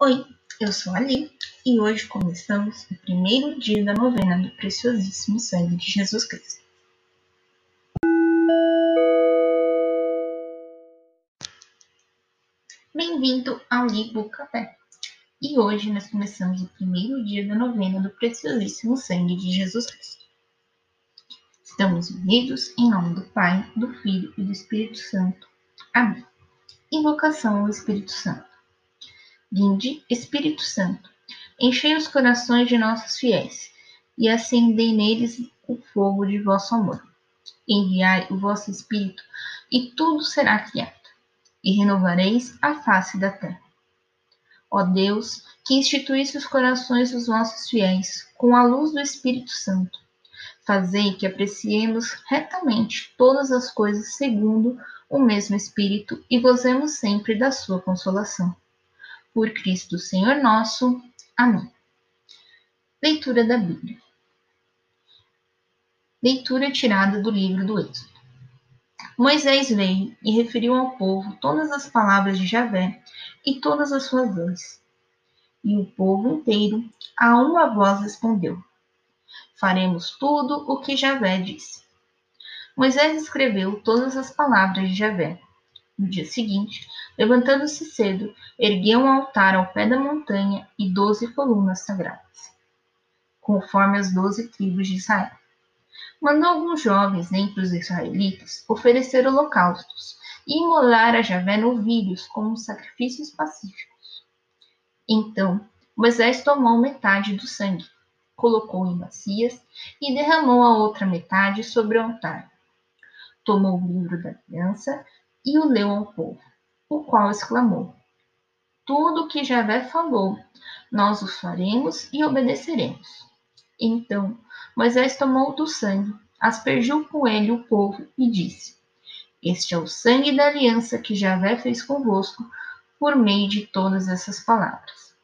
Oi, eu sou a Ali e hoje começamos o primeiro dia da novena do preciosíssimo sangue de Jesus Cristo. Bem-vindo ao Libo Café. E hoje nós começamos o primeiro dia da novena do preciosíssimo sangue de Jesus Cristo. Estamos unidos em nome do Pai, do Filho e do Espírito Santo. Amém. Invocação ao Espírito Santo. Vinde, Espírito Santo, enchei os corações de nossos fiéis e acendei neles o fogo de vosso amor. Enviai o vosso Espírito e tudo será criado, e renovareis a face da terra. Ó Deus, que instituísse os corações dos vossos fiéis com a luz do Espírito Santo, fazei que apreciemos retamente todas as coisas segundo o mesmo Espírito e gozemos sempre da sua consolação por Cristo Senhor nosso. Amém. Leitura da Bíblia. Leitura tirada do livro do Êxodo. Moisés veio e referiu ao povo todas as palavras de Javé e todas as suas leis. E o povo inteiro, a uma voz, respondeu: Faremos tudo o que Javé disse. Moisés escreveu todas as palavras de Javé no dia seguinte, levantando-se cedo, ergueu um altar ao pé da montanha e doze colunas sagradas, conforme as doze tribos de Israel. Mandou alguns jovens dentre os israelitas oferecer holocaustos e imolar a Javé novilhos como sacrifícios pacíficos. Então Moisés tomou metade do sangue, colocou em bacias e derramou a outra metade sobre o altar. Tomou o livro da aliança e o leu ao povo, o qual exclamou: Tudo o que Javé falou, nós o faremos e obedeceremos. Então Moisés tomou do sangue, aspergiu com ele o povo e disse: Este é o sangue da aliança que Javé fez convosco por meio de todas essas palavras.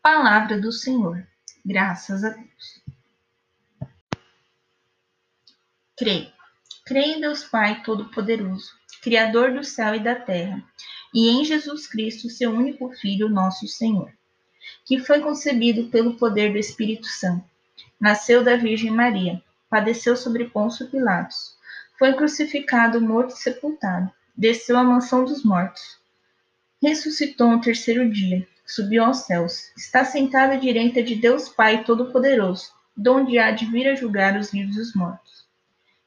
Palavra do Senhor. Graças a Deus. Creio. Creio em Deus Pai Todo-Poderoso Criador do céu e da terra, e em Jesus Cristo, seu único Filho, nosso Senhor, que foi concebido pelo poder do Espírito Santo, nasceu da Virgem Maria, padeceu sobre Pôncio Pilatos, foi crucificado, morto e sepultado, desceu à mansão dos mortos, ressuscitou no terceiro dia, subiu aos céus, está sentado à direita de Deus Pai Todo-Poderoso, donde há de vir a julgar os vivos e os mortos.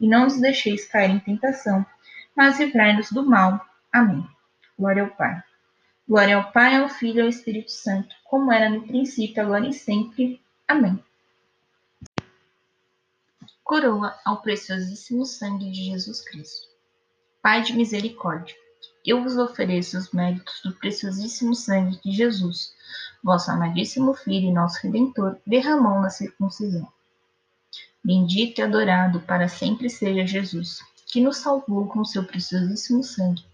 e não nos deixeis cair em tentação, mas livrai-nos do mal. Amém. Glória ao Pai. Glória ao Pai, ao Filho e ao Espírito Santo, como era no princípio, agora e sempre. Amém. Coroa ao preciosíssimo sangue de Jesus Cristo. Pai de misericórdia, eu vos ofereço os méritos do preciosíssimo sangue de Jesus, vosso amadíssimo Filho e nosso Redentor, derramou na circuncisão Bendito e adorado para sempre seja Jesus, que nos salvou com seu preciosíssimo sangue.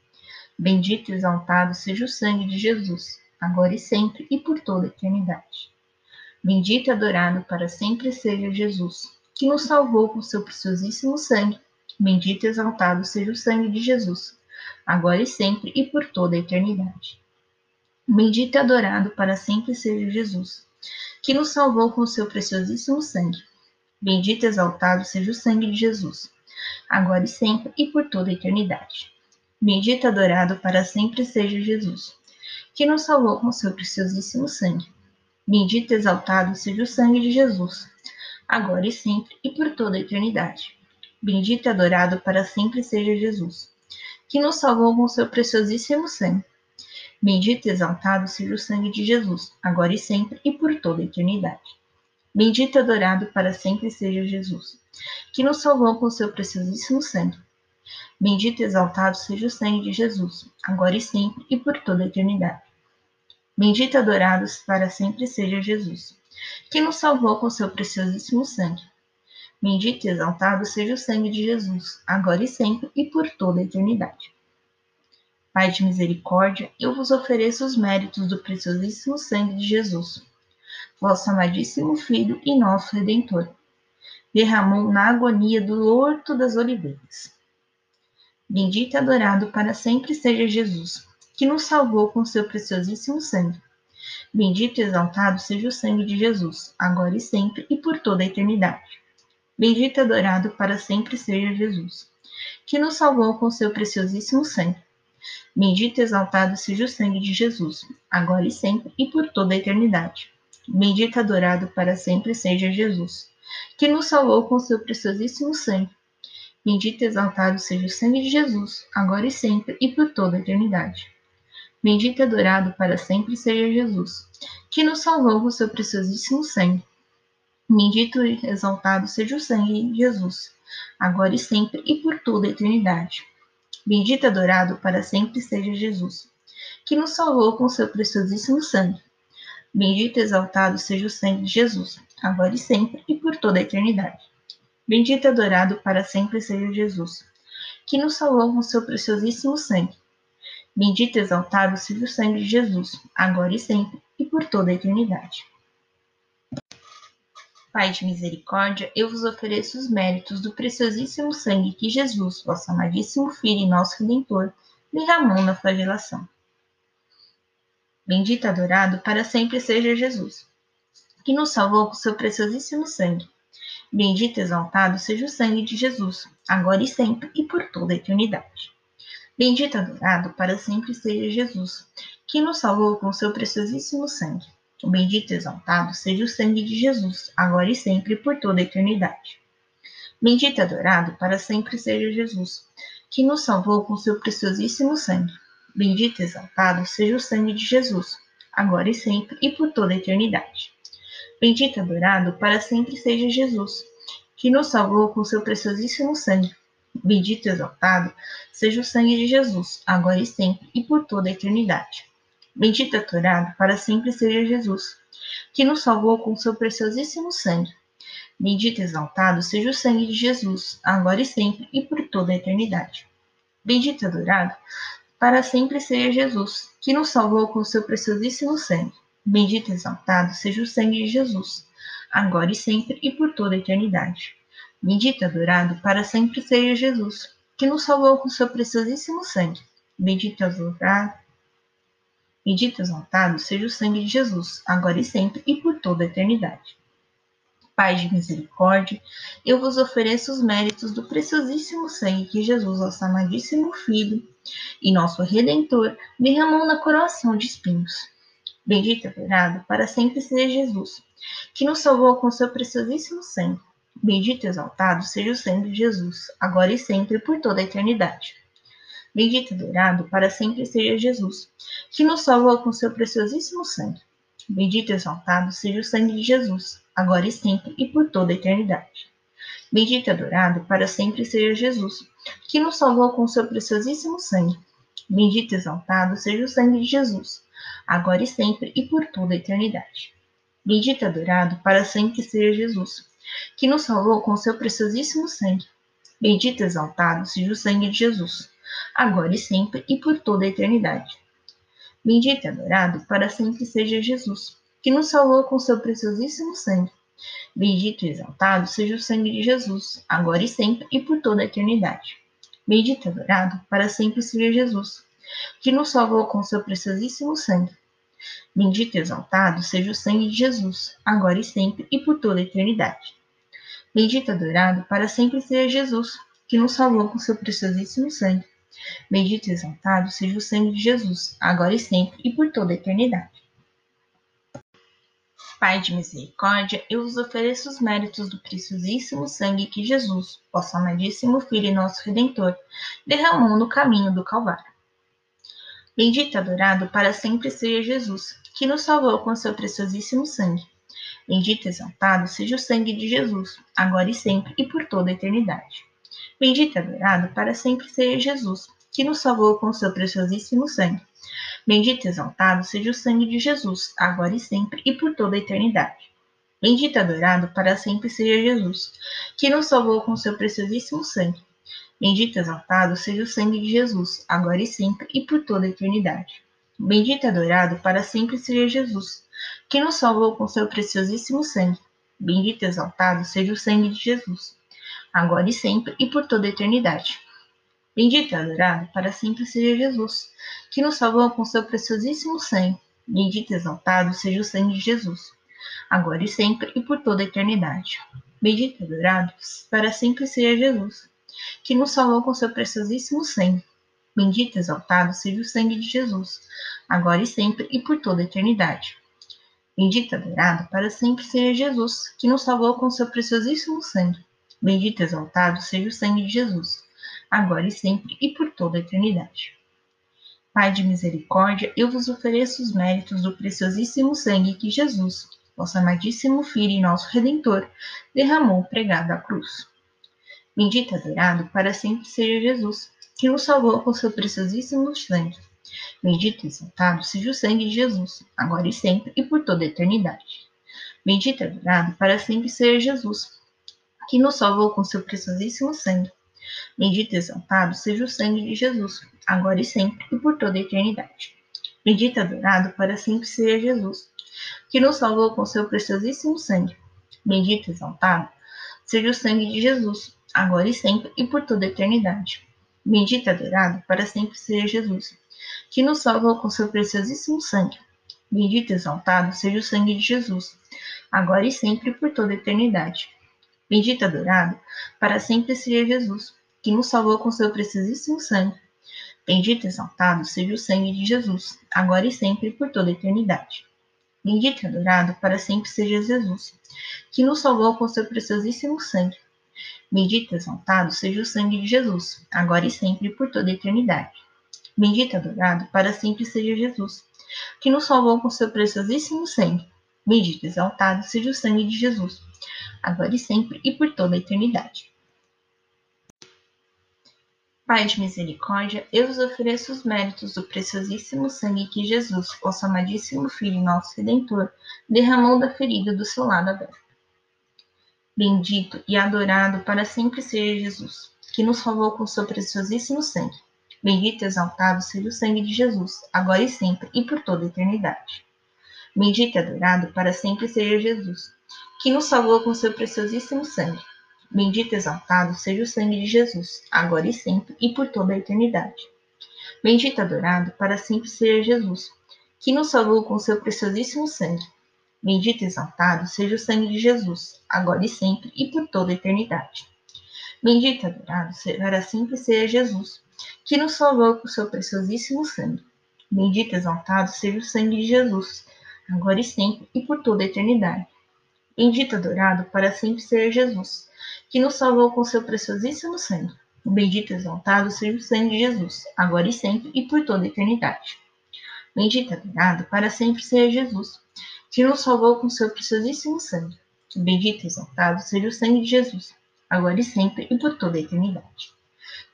Bendito e exaltado seja o sangue de Jesus, agora e sempre e por toda a eternidade. Bendito e adorado para sempre seja Jesus, que nos salvou com seu preciosíssimo sangue. Bendito e exaltado seja o sangue de Jesus, agora e sempre e por toda a eternidade. Bendito e adorado para sempre seja Jesus, que nos salvou com seu preciosíssimo sangue. Bendito e exaltado seja o sangue de Jesus, agora e sempre e por toda a eternidade. Bendito e adorado para sempre seja Jesus, que nos salvou com seu preciosíssimo sangue. Bendito e exaltado seja o sangue de Jesus, agora e sempre e por toda a eternidade. Bendito e adorado para sempre seja Jesus, que nos salvou com seu preciosíssimo sangue. Bendito e exaltado seja o sangue de Jesus, agora e sempre e por toda a eternidade. Bendito e adorado para sempre seja Jesus, que nos salvou com seu preciosíssimo sangue. Bendito e exaltado seja o sangue de Jesus, agora e sempre e por toda a eternidade. Bendito e adorado para sempre seja Jesus, que nos salvou com seu preciosíssimo sangue. Bendito e exaltado seja o sangue de Jesus, agora e sempre e por toda a eternidade. Pai de misericórdia, eu vos ofereço os méritos do preciosíssimo sangue de Jesus, vosso amadíssimo Filho e nosso Redentor. Derramou na agonia do horto das oliveiras. Bendito e adorado para sempre seja Jesus, que nos salvou com seu preciosíssimo sangue. Bendito e exaltado seja o sangue de Jesus, agora e sempre e por toda a eternidade. Bendito e adorado para sempre seja Jesus, que nos salvou com seu preciosíssimo sangue. Bendito e exaltado seja o sangue de Jesus, agora e sempre e por toda a eternidade. Bendito e adorado para sempre seja Jesus, que nos salvou com seu preciosíssimo sangue. Bendito e exaltado seja o sangue de Jesus, agora e sempre e por toda a eternidade. Bendito e adorado para sempre seja Jesus, que nos salvou com seu preciosíssimo sangue. Bendito e exaltado seja o sangue de Jesus, agora e sempre e por toda a eternidade. Bendito e adorado para sempre seja Jesus, que nos salvou com seu preciosíssimo sangue. Bendito e exaltado seja o sangue de Jesus, agora e sempre e por toda a eternidade. Bendito e adorado para sempre seja Jesus, que nos salvou com seu preciosíssimo sangue. Bendito e exaltado seja o sangue de Jesus, agora e sempre e por toda a eternidade. Pai de misericórdia, eu vos ofereço os méritos do preciosíssimo sangue que Jesus, vosso amadíssimo Filho e nosso Redentor, derramou na flagelação. Bendito e adorado para sempre seja Jesus, que nos salvou com seu preciosíssimo sangue. Bendito e exaltado seja o sangue de Jesus, agora e sempre e por toda a eternidade. Bendito e adorado para sempre seja Jesus, que nos salvou com seu preciosíssimo sangue. Bendito e exaltado seja o sangue de Jesus, agora e sempre e por toda a eternidade. Bendito e adorado para sempre seja Jesus, que nos salvou com seu preciosíssimo sangue. Bendito e exaltado seja o sangue de Jesus, agora e sempre e por toda a eternidade. Bendito e adorado para sempre seja Jesus, que nos salvou com seu preciosíssimo sangue. Bendito e exaltado seja o sangue de Jesus, agora e sempre e por toda a eternidade. Bendito e adorado para sempre seja Jesus, que nos salvou com seu preciosíssimo sangue. Bendito e exaltado seja o sangue de Jesus, agora e sempre e por toda a eternidade. Bendito e adorado para sempre seja Jesus, que nos salvou com seu preciosíssimo sangue. Bendito e exaltado seja o sangue de Jesus, agora e sempre e por toda a eternidade. Bendito e adorado para sempre seja Jesus, que nos salvou com seu preciosíssimo sangue. Bendito e adorado Bendito e exaltado seja o sangue de Jesus, agora e sempre e por toda a eternidade. Pai de misericórdia, eu vos ofereço os méritos do preciosíssimo sangue que Jesus, nosso amadíssimo Filho e nosso Redentor, derramou na coroação de espinhos. Bendito e para sempre seja Jesus, que nos salvou com seu preciosíssimo sangue. Bendito e exaltado seja o sangue de Jesus, agora e sempre por toda a eternidade. Bendito e adorado para sempre seja Jesus, que nos salvou com seu preciosíssimo sangue. Bendito e exaltado seja o sangue de Jesus, agora e sempre e por toda a eternidade. Bendito e adorado para sempre seja Jesus, que nos salvou com seu preciosíssimo sangue. Bendito e exaltado seja o sangue de Jesus, agora e sempre e por toda a eternidade. Bendito e adorado para sempre seja Jesus, que nos salvou com seu preciosíssimo sangue. Bendito e exaltado seja o sangue de Jesus, agora e sempre e por toda a eternidade. Bendito e adorado para sempre seja Jesus, que nos salvou com seu preciosíssimo sangue. Bendito e exaltado seja o sangue de Jesus, agora e sempre e por toda a eternidade. Bendito e adorado para sempre seja Jesus, que nos salvou com seu preciosíssimo sangue. Bendito e exaltado seja o sangue de Jesus, agora e sempre e por toda a eternidade. Bendito e adorado para sempre seja Jesus, que nos salvou com seu preciosíssimo sangue. Bendito e exaltado seja o sangue de Jesus, agora e sempre e por toda a eternidade. Pai de misericórdia, eu vos ofereço os méritos do preciosíssimo sangue que Jesus, vosso amadíssimo Filho e nosso Redentor, derramou no caminho do Calvário. Bendito e adorado para sempre seja Jesus, que nos salvou com seu preciosíssimo sangue. Bendito e exaltado seja o sangue de Jesus, agora e sempre e por toda a eternidade. Bendito e adorado para sempre seja Jesus, que nos salvou com seu preciosíssimo sangue. Bendito e exaltado seja o sangue de Jesus, agora e sempre e por toda a eternidade. Bendito e adorado para sempre seja Jesus, que nos salvou com seu preciosíssimo sangue. Bendito e exaltado seja o sangue de Jesus, agora e sempre e por toda a eternidade. Bendito e adorado para sempre seja Jesus, que nos salvou com seu preciosíssimo sangue. Bendito e exaltado seja o sangue de Jesus, agora e sempre e por toda a eternidade. Bendito e adorado para sempre seja Jesus, que nos salvou com seu preciosíssimo sangue. Bendito e exaltado seja o sangue de Jesus, agora e sempre e por toda a eternidade. Bendito e adorado para sempre seja Jesus, que nos salvou com seu preciosíssimo sangue. Bendito e exaltado seja o sangue de Jesus, agora e sempre e por toda a eternidade. Bendito e adorado para sempre seja Jesus, que nos salvou com seu preciosíssimo sangue. Bendito e exaltado seja o sangue de Jesus, agora e sempre e por toda a eternidade. Pai de misericórdia, eu vos ofereço os méritos do preciosíssimo sangue que Jesus, vosso amadíssimo Filho e nosso Redentor, derramou pregado à cruz. Bendito e adorado para sempre seja Jesus, que nos salvou com seu preciosíssimo sangue. Bendito e exaltado seja o sangue de Jesus, agora e sempre e por toda a eternidade. Bendito e adorado para sempre seja Jesus, que nos salvou com seu preciosíssimo sangue. Bendito e exaltado seja o sangue de Jesus, agora e sempre e por toda a eternidade. Bendito e adorado para sempre seja Jesus, que nos salvou com seu preciosíssimo sangue. Bendito e exaltado seja o sangue de Jesus, agora e sempre e por toda a eternidade. Bendito e adorado para sempre seja Jesus, que nos salvou com seu preciosíssimo sangue. Bendito e exaltado seja o sangue de Jesus, agora e sempre e por toda a eternidade. Bendito e adorado para sempre seja Jesus, que nos salvou com seu preciosíssimo sangue. Bendito e exaltado seja o sangue de Jesus, agora e sempre por toda a eternidade. Bendito e adorado para sempre seja Jesus, que nos salvou com seu preciosíssimo sangue. Bendito e exaltado seja o sangue de Jesus, agora e sempre por toda a eternidade. Bendito e adorado para sempre seja Jesus, que nos salvou com seu preciosíssimo sangue. Bendito e exaltado seja o sangue de Jesus, agora e sempre e por toda a eternidade. Pai de misericórdia, eu vos ofereço os méritos do preciosíssimo sangue que Jesus, vosso amadíssimo Filho nosso Redentor, derramou da ferida do seu lado aberto. Bendito e adorado para sempre seja Jesus, que nos salvou com seu preciosíssimo sangue. Bendito e exaltado seja o sangue de Jesus, agora e sempre e por toda a eternidade. Bendito e adorado para sempre seja Jesus, que nos salvou com seu preciosíssimo sangue. Bendito e exaltado seja o sangue de Jesus, agora e sempre e por toda a eternidade. Bendito e adorado para sempre seja Jesus, que nos salvou com seu preciosíssimo sangue. Bendito e exaltado seja o sangue de Jesus, agora e sempre e por toda a eternidade. Bendito e adorado para sempre seja Jesus, que nos salvou com seu preciosíssimo sangue. Bendito e exaltado seja o sangue de Jesus, agora e sempre e por toda a eternidade. Bendito e adorado para sempre seja Jesus, que nos salvou com seu preciosíssimo sangue. Bendito e exaltado seja o sangue de Jesus, agora e sempre e por toda a eternidade. Bendito e adorado para sempre seja Jesus, que nos salvou com seu preciosíssimo sangue. Bendito e exaltado seja o sangue de Jesus, agora e sempre e por toda a eternidade.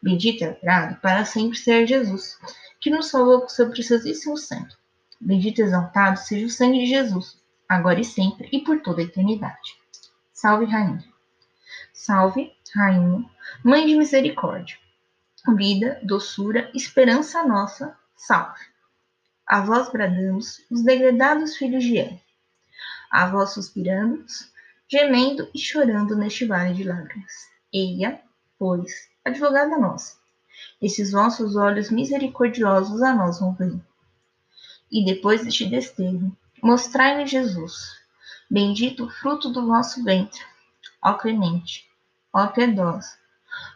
Bendito e adorado para sempre seja Jesus, que nos salvou com seu preciosíssimo sangue. Bendito e exaltado seja o sangue de Jesus, agora e sempre e por toda a eternidade. Salve, Rainha. Salve, Rainha, Mãe de Misericórdia. Vida, doçura, esperança nossa, salve. A vós bradamos, os degredados filhos de Eva. A vós suspiramos, gemendo e chorando neste vale de lágrimas. Eia, pois, advogada nossa, esses vossos olhos misericordiosos a nós vão ver. E depois deste desterro, mostrai-me Jesus, bendito fruto do vosso ventre, ó clemente, ó piedosa,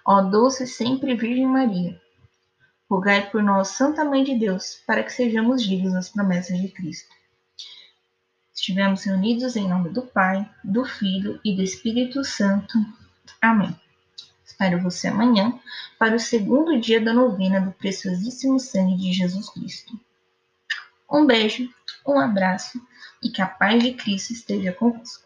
ó doce sempre Virgem Maria. Rogai por nós, Santa Mãe de Deus, para que sejamos dignos das promessas de Cristo. Estivemos reunidos em nome do Pai, do Filho e do Espírito Santo. Amém. Espero você amanhã para o segundo dia da novena do preciosíssimo sangue de Jesus Cristo. Um beijo, um abraço e que a paz de Cristo esteja convosco.